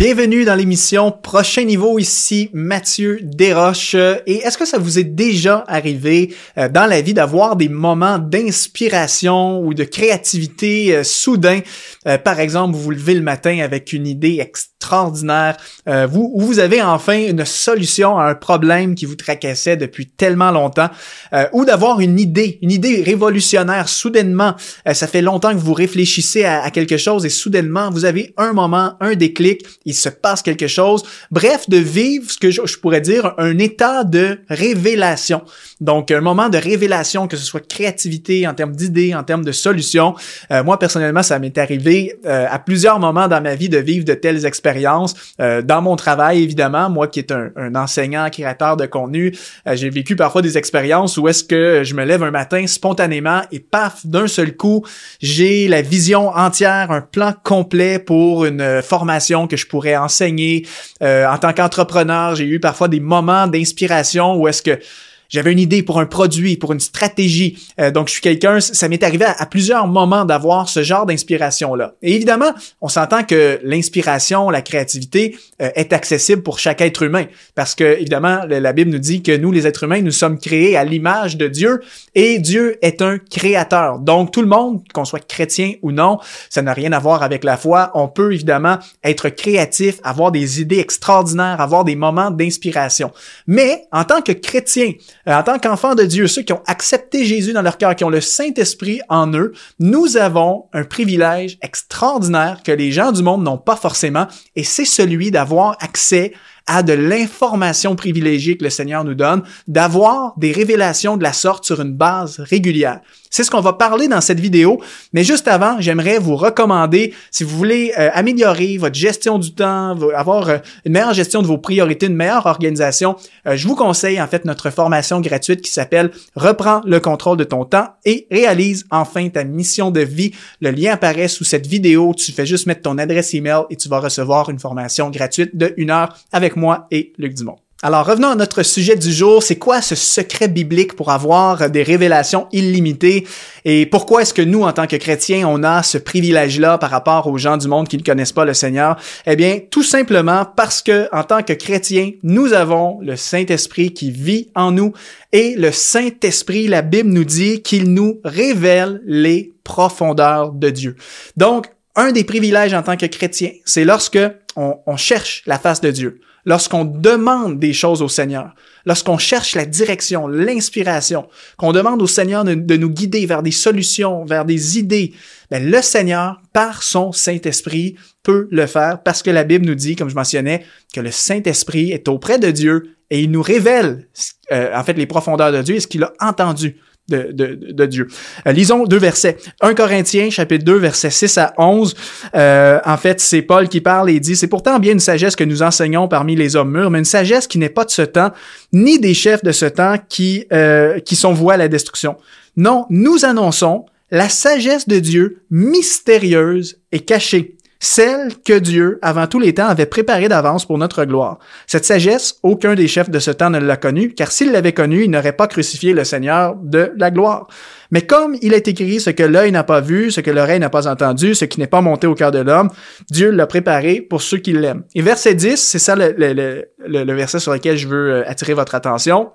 Bienvenue dans l'émission Prochain Niveau, ici Mathieu Desroches. Et est-ce que ça vous est déjà arrivé euh, dans la vie d'avoir des moments d'inspiration ou de créativité euh, soudain? Euh, par exemple, vous vous levez le matin avec une idée extraordinaire, vous, ou vous avez enfin une solution à un problème qui vous tracassait depuis tellement longtemps, ou d'avoir une idée, une idée révolutionnaire soudainement. ça fait longtemps que vous réfléchissez à, à quelque chose et soudainement vous avez un moment, un déclic il se passe quelque chose. Bref, de vivre ce que je, pourrais dire un état de révélation. Donc, un moment de révélation, que ce soit créativité en termes d'idées, en termes de solutions. Euh, moi, personnellement, ça m'est arrivé euh, à plusieurs moments dans ma vie de vivre de telles expériences. Euh, dans mon travail, évidemment, moi qui est un, un enseignant, créateur de contenu, j'ai vécu parfois des expériences où est-ce que je me lève un matin spontanément et paf, d'un seul coup, j'ai la vision entière, un plan complet pour une formation que je pourrais enseigner. en tant qu'entrepreneur, j'ai eu parfois des moments d'inspiration où est-ce que j'avais une idée pour un produit, pour une stratégie. Euh, donc, je suis quelqu'un, ça m'est arrivé à, plusieurs moments d'avoir ce genre d'inspiration-là. Et évidemment, on s'entend que l'inspiration, la créativité euh, est accessible pour chaque être humain. Parce que, évidemment, la Bible nous dit que nous, les êtres humains, nous sommes créés à l'image de Dieu et Dieu est un créateur. Donc, tout le monde, qu'on soit chrétien ou non, ça n'a rien à voir avec la foi. On peut évidemment être créatif, avoir des idées extraordinaires, avoir des moments d'inspiration. Mais, en tant que chrétien, en tant qu'enfants de Dieu, ceux qui ont accepté Jésus dans leur cœur, qui ont le Saint-Esprit en eux, nous avons un privilège extraordinaire que les gens du monde n'ont pas forcément, et c'est celui d'avoir accès à de l'information privilégiée que le Seigneur nous donne, d'avoir des révélations de la sorte sur une base régulière. C'est ce qu'on va parler dans cette vidéo, mais juste avant, j'aimerais vous recommander, si vous voulez euh, améliorer votre gestion du temps, avoir euh, une meilleure gestion de vos priorités, une meilleure organisation, euh, je vous conseille en fait notre formation gratuite qui s'appelle Reprends le contrôle de ton temps et réalise enfin ta mission de vie. Le lien apparaît sous cette vidéo, tu fais juste mettre ton adresse email et tu vas recevoir une formation gratuite de une heure avec moi et Luc Dumont. Alors revenons à notre sujet du jour. C'est quoi ce secret biblique pour avoir des révélations illimitées? Et pourquoi est-ce que nous, en tant que chrétiens, on a ce privilège-là par rapport aux gens du monde qui ne connaissent pas le Seigneur? Eh bien, tout simplement parce que, en tant que chrétiens, nous avons le Saint-Esprit qui vit en nous et le Saint-Esprit, la Bible nous dit qu'il nous révèle les profondeurs de Dieu. Donc, un des privilèges en tant que chrétien, c'est lorsque on, on cherche la face de Dieu lorsqu'on demande des choses au Seigneur, lorsqu'on cherche la direction, l'inspiration, qu'on demande au Seigneur de, nous guider vers des solutions, vers des idées, ben, le Seigneur, par son Saint-Esprit, peut le faire parce que la Bible nous dit, comme je mentionnais, que le Saint-Esprit est auprès de Dieu et il nous révèle, euh, en fait, les profondeurs de Dieu et ce qu'il a entendu de, Dieu. Euh, lisons deux versets. 1 Corinthiens, chapitre 2, versets 6 à 11. Euh, en fait, c'est Paul qui parle et dit, c'est pourtant bien une sagesse que nous enseignons parmi les hommes mûrs, mais une sagesse qui n'est pas de ce temps, ni des chefs de ce temps qui, euh, qui sont voués à la destruction. Non, nous annonçons la sagesse de Dieu mystérieuse et cachée celle que Dieu, avant tous les temps, avait préparée d'avance pour notre gloire. Cette sagesse, aucun des chefs de ce temps ne l'a connue, car s'il l'avait connue, il n'aurait pas crucifié le Seigneur de la gloire. Mais comme il est écrit ce que l'œil n'a pas vu, ce que l'oreille n'a pas entendu, ce qui n'est pas monté au cœur de l'homme, Dieu l'a préparé pour ceux qui l'aiment. Et verset 10, c'est ça le, verset sur lequel je veux euh, attirer votre attention.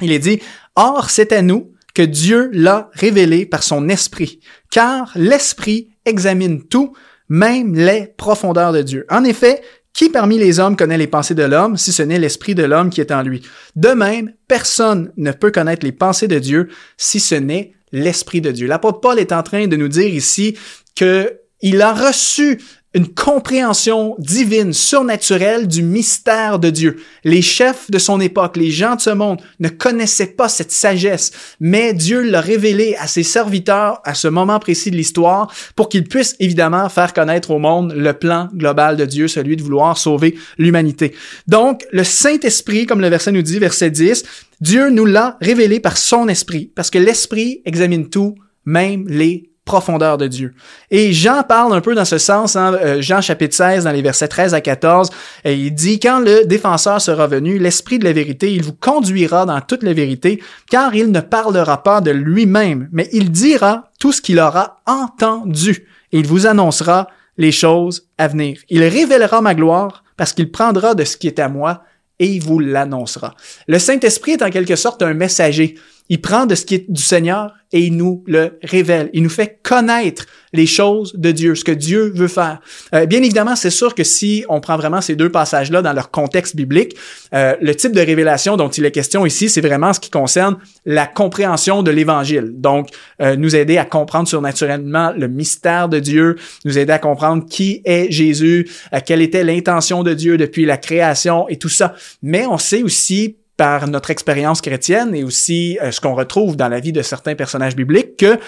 Il est dit, Or, c'est à nous que Dieu l'a révélé par son esprit, car l'esprit examine tout, même les profondeurs de Dieu. En effet, qui parmi les hommes connaît les pensées de l'homme si ce n'est l'esprit de l'homme qui est en lui? De même, personne ne peut connaître les pensées de Dieu si ce n'est l'esprit de Dieu. L'apôtre Paul est en train de nous dire ici que il a reçu une compréhension divine, surnaturelle du mystère de Dieu. Les chefs de son époque, les gens de ce monde ne connaissaient pas cette sagesse, mais Dieu l'a révélé à ses serviteurs à ce moment précis de l'histoire pour qu'ils puissent évidemment faire connaître au monde le plan global de Dieu, celui de vouloir sauver l'humanité. Donc, le Saint-Esprit, comme le verset nous dit, verset 10, Dieu nous l'a révélé par son esprit, parce que l'esprit examine tout, même les profondeur de Dieu. Et Jean parle un peu dans ce sens, hein, euh, Jean chapitre 16, dans les versets 13 à 14, et il dit, quand le défenseur sera venu, l'Esprit de la vérité, il vous conduira dans toute la vérité, car il ne parlera pas de lui-même, mais il dira tout ce qu'il aura entendu, et il vous annoncera les choses à venir. Il révélera ma gloire parce qu'il prendra de ce qui est à moi et il vous l'annoncera. Le Saint-Esprit est en quelque sorte un messager. Il prend de ce qui est du Seigneur et il nous le révèle. Il nous fait connaître les choses de Dieu, ce que Dieu veut faire. Euh, bien évidemment, c'est sûr que si on prend vraiment ces deux passages-là dans leur contexte biblique, euh, le type de révélation dont il est question ici, c'est vraiment ce qui concerne la compréhension de l'Évangile. Donc, euh, nous aider à comprendre surnaturellement le mystère de Dieu, nous aider à comprendre qui est Jésus, quelle était l'intention de Dieu depuis la création et tout ça. Mais on sait aussi par notre expérience chrétienne et aussi euh, ce qu'on retrouve dans la vie de certains personnages bibliques, que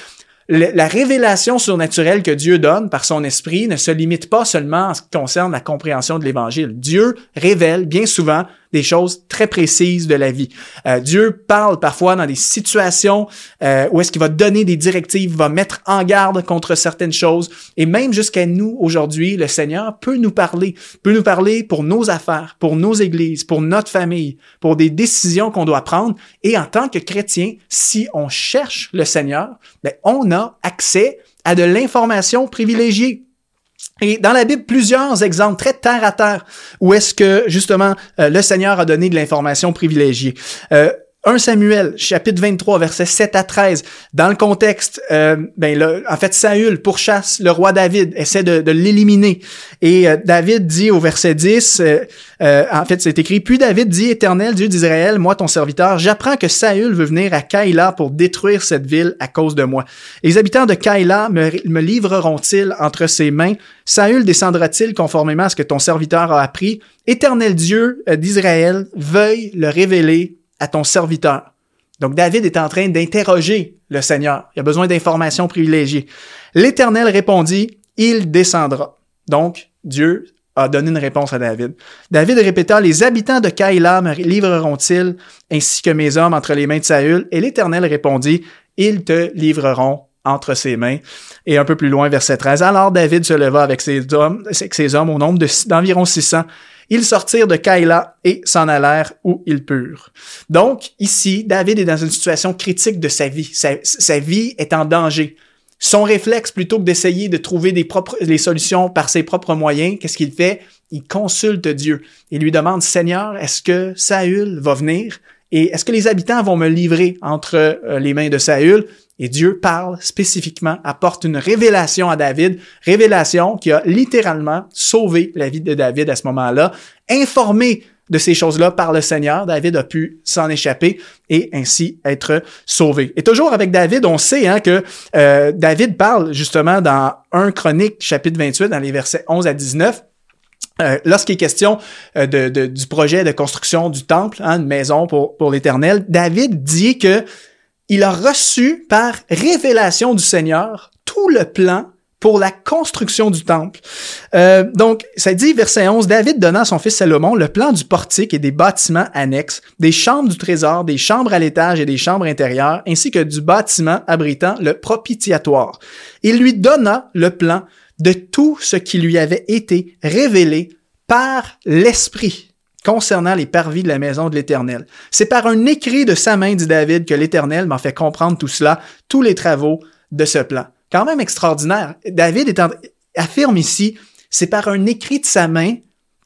la révélation surnaturelle que Dieu donne par son esprit ne se limite pas seulement en ce qui concerne la compréhension de l'évangile. Dieu révèle bien souvent des choses très précises de la vie. Euh, Dieu parle parfois dans des situations euh, où est-ce qu'il va donner des directives, va mettre en garde contre certaines choses. Et même jusqu'à nous aujourd'hui, le Seigneur peut nous parler, peut nous parler pour nos affaires, pour nos églises, pour notre famille, pour des décisions qu'on doit prendre. Et en tant que chrétien, si on cherche le Seigneur, ben, on a accès à de l'information privilégiée. Et dans la Bible, plusieurs exemples très terre à terre où est-ce que justement euh, le Seigneur a donné de l'information privilégiée. Euh, 1 Samuel, chapitre 23, versets 7 à 13. Dans le contexte, euh, ben le, en fait, Saül pourchasse le roi David, essaie de, l'éliminer. Et euh, David dit au verset 10, euh, en fait, c'est écrit, Puis David dit, Éternel, Dieu d'Israël, moi ton serviteur, j'apprends que Saül veut venir à Kaïla pour détruire cette ville à cause de moi. Les habitants de Kaïla me, me livreront-ils entre ses mains? Saül descendra-t-il conformément à ce que ton serviteur a appris? Éternel Dieu d'Israël, veuille le révéler à ton serviteur. Donc David est en train d'interroger le Seigneur. Il a besoin d'informations privilégiées. L'Éternel répondit, il descendra. Donc Dieu a donné une réponse à David. David répéta, les habitants de Kaïla me livreront-ils ainsi que mes hommes entre les mains de Saül? Et l'Éternel répondit, ils te livreront entre ses mains. Et un peu plus loin, verset 13. Alors David se leva avec ses hommes, avec ses hommes au nombre d'environ 600 ils sortirent de Kaïla et s'en allèrent où ils purent. Donc, ici, David est dans une situation critique de sa vie. Sa, vie est en danger. Son réflexe, plutôt que d'essayer de trouver des les solutions par ses propres moyens, qu'est-ce qu'il fait? Il consulte Dieu. Il lui demande, Seigneur, est-ce que Saül va venir? Et est-ce que les habitants vont me livrer entre euh, les mains de Saül? Et Dieu parle spécifiquement, apporte une révélation à David, révélation qui a littéralement sauvé la vie de David à ce moment-là, informé de ces choses-là par le Seigneur. David a pu s'en échapper et ainsi être sauvé. Et toujours avec David, on sait hein, que euh, David parle justement dans 1 Chronique chapitre 28, dans les versets 11 à 19, euh, lorsqu'il est question euh, du projet de construction du temple, hein, une maison pour, pour l'Éternel, David dit que il a reçu par révélation du Seigneur tout le plan pour la construction du temple. Euh, donc, ça dit, verset 11, David donna à son fils Salomon le plan du portique et des bâtiments annexes, des chambres du trésor, des chambres à l'étage et des chambres intérieures, ainsi que du bâtiment abritant le propitiatoire. Il lui donna le plan de tout ce qui lui avait été révélé par l'Esprit concernant les parvis de la maison de l'Éternel. C'est par un écrit de sa main, dit David, que l'Éternel m'a fait comprendre tout cela, tous les travaux de ce plan. Quand même extraordinaire. David affirme ici, c'est par un écrit de sa main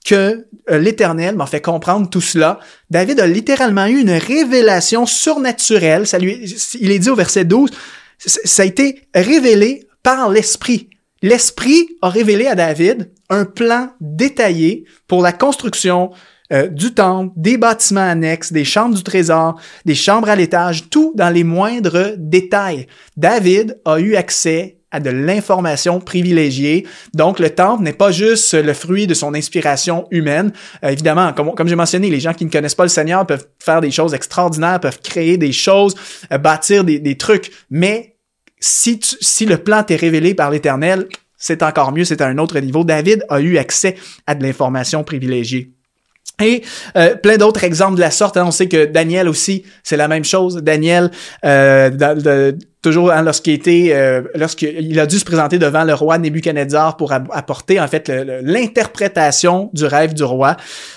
que euh, l'Éternel m'a fait comprendre tout cela. David a littéralement eu une révélation surnaturelle. Ça lui, il est dit au verset 12, ça a été révélé par l'Esprit. L'Esprit a révélé à David un plan détaillé pour la construction euh, du temple, des bâtiments annexes, des chambres du trésor, des chambres à l'étage, tout dans les moindres détails. David a eu accès à de l'information privilégiée. Donc, le temple n'est pas juste le fruit de son inspiration humaine. Euh, évidemment, comme, comme j'ai mentionné, les gens qui ne connaissent pas le Seigneur peuvent faire des choses extraordinaires, peuvent créer des choses, euh, bâtir des, des trucs, mais si, si le plan t'est révélé par l'Éternel, c'est encore mieux, c'est à un autre niveau. David a eu accès à de l'information privilégiée. Et euh, plein d'autres exemples de la sorte. Hein. On sait que Daniel aussi, c'est la même chose. Daniel, euh, toujours hein, lorsqu'il était, euh, lorsqu'il a dû se présenter devant le roi Nebuchadnezzar pour apporter en fait l'interprétation du rêve du roi.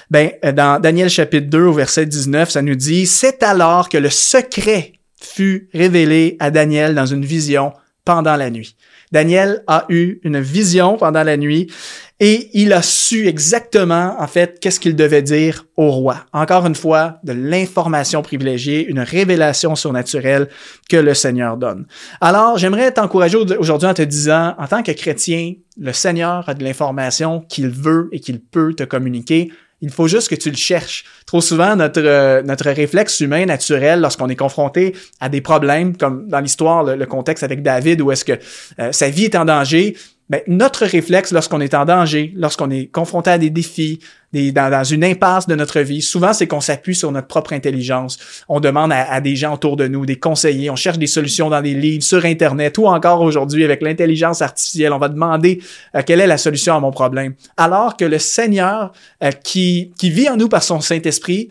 Ben dans Daniel chapitre 2 au verset 19, ça nous dit c'est alors que le secret fut révélé à Daniel dans une vision pendant la nuit. Daniel a eu une vision pendant la nuit et il a su exactement, en fait, qu'est-ce qu'il devait dire au roi. Encore une fois, de l'information privilégiée, une révélation surnaturelle que le Seigneur donne. Alors, j'aimerais t'encourager aujourd'hui en te disant, en tant que chrétien, le Seigneur a de l'information qu'il veut et qu'il peut te communiquer. Il faut juste que tu le cherches. Trop souvent, notre, euh, notre réflexe humain naturel, lorsqu'on est confronté à des problèmes, comme dans l'histoire, le, contexte avec David, où est-ce que euh, sa vie est en danger, ben, notre réflexe lorsqu'on est en danger, lorsqu'on est confronté à des défis, dans, une impasse de notre vie, souvent c'est qu'on s'appuie sur notre propre intelligence. On demande à, des gens autour de nous, des conseillers, on cherche des solutions dans des livres, sur Internet ou encore aujourd'hui avec l'intelligence artificielle, on va demander euh, quelle est la solution à mon problème. Alors que le Seigneur euh, qui, qui vit en nous par son Saint-Esprit,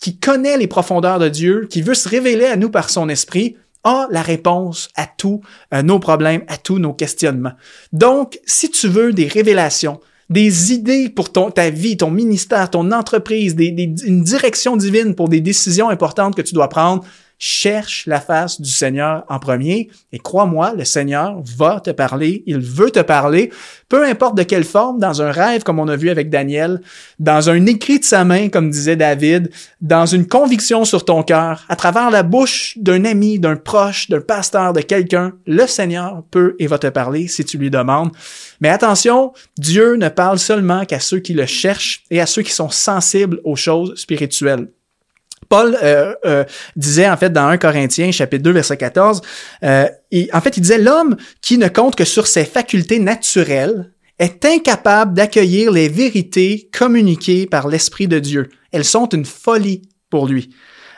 qui connaît les profondeurs de Dieu, qui veut se révéler à nous par son Esprit, a la réponse à tous euh, nos problèmes, à tous nos questionnements. Donc, si tu veux des révélations, des idées pour ta vie, ton ministère, ton entreprise, une direction divine pour des décisions importantes que tu dois prendre, cherche la face du Seigneur en premier et crois-moi, le Seigneur va te parler, il veut te parler, peu importe de quelle forme, dans un rêve comme on a vu avec Daniel, dans un écrit de sa main comme disait David, dans une conviction sur ton cœur, à travers la bouche d'un ami, d'un proche, d'un pasteur, de quelqu'un, le Seigneur peut et va te parler si tu lui demandes. Mais attention, Dieu ne parle seulement qu'à ceux qui le cherchent et à ceux qui sont sensibles aux choses spirituelles. Paul euh, euh, disait en fait dans 1 Corinthiens chapitre 2 verset 14, euh, en fait il disait l'homme qui ne compte que sur ses facultés naturelles est incapable d'accueillir les vérités communiquées par l'Esprit de Dieu. Elles sont une folie pour lui.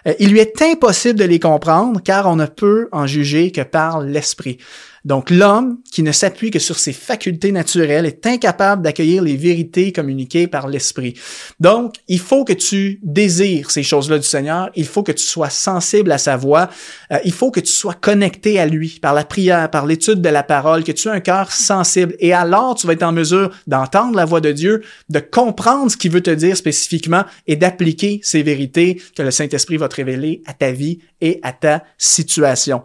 Euh, il lui est impossible de les comprendre car on ne peut en juger que par l'Esprit. Donc l'homme qui ne s'appuie que sur ses facultés naturelles est incapable d'accueillir les vérités communiquées par l'Esprit. Donc il faut que tu désires ces choses-là du Seigneur, il faut que tu sois sensible à sa voix, euh, il faut que tu sois connecté à lui par la prière, par l'étude de la parole, que tu aies un cœur sensible et alors tu vas être en mesure d'entendre la voix de Dieu, de comprendre ce qu'il veut te dire spécifiquement et d'appliquer ces vérités que le Saint-Esprit va te révéler à ta vie et à ta situation.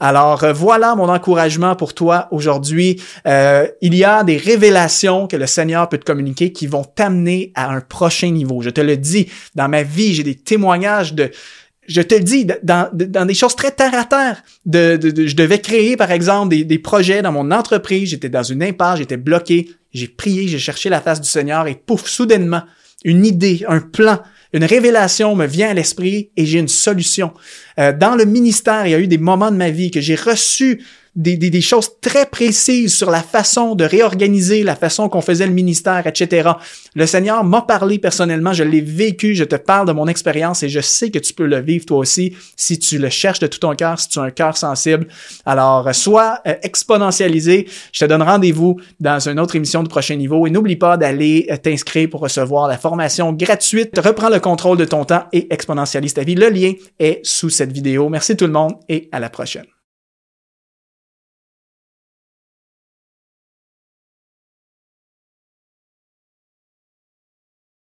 Alors euh, voilà mon encouragement pour toi aujourd'hui. Euh, il y a des révélations que le Seigneur peut te communiquer qui vont t'amener à un prochain niveau. Je te le dis, dans ma vie, j'ai des témoignages de je te le dis, dans, dans des choses très terre à terre, de, je devais créer, par exemple, des, des projets dans mon entreprise, j'étais dans une impasse, j'étais bloqué, j'ai prié, j'ai cherché la face du Seigneur et pouf, soudainement, une idée, un plan, une révélation me vient à l'esprit et j'ai une solution. Euh, dans le ministère, il y a eu des moments de ma vie que j'ai reçu des, choses très précises sur la façon de réorganiser, la façon qu'on faisait le ministère, etc. Le Seigneur m'a parlé personnellement, je l'ai vécu, je te parle de mon expérience et je sais que tu peux le vivre toi aussi si tu le cherches de tout ton cœur, si tu as un cœur sensible. Alors, sois euh, exponentialisé. Je te donne rendez-vous dans une autre émission de prochain niveau et n'oublie pas d'aller euh, t'inscrire pour recevoir la formation gratuite. Reprends le contrôle de ton temps et exponentialise ta vie. Le lien est sous cette vidéo. Merci tout le monde et à la prochaine.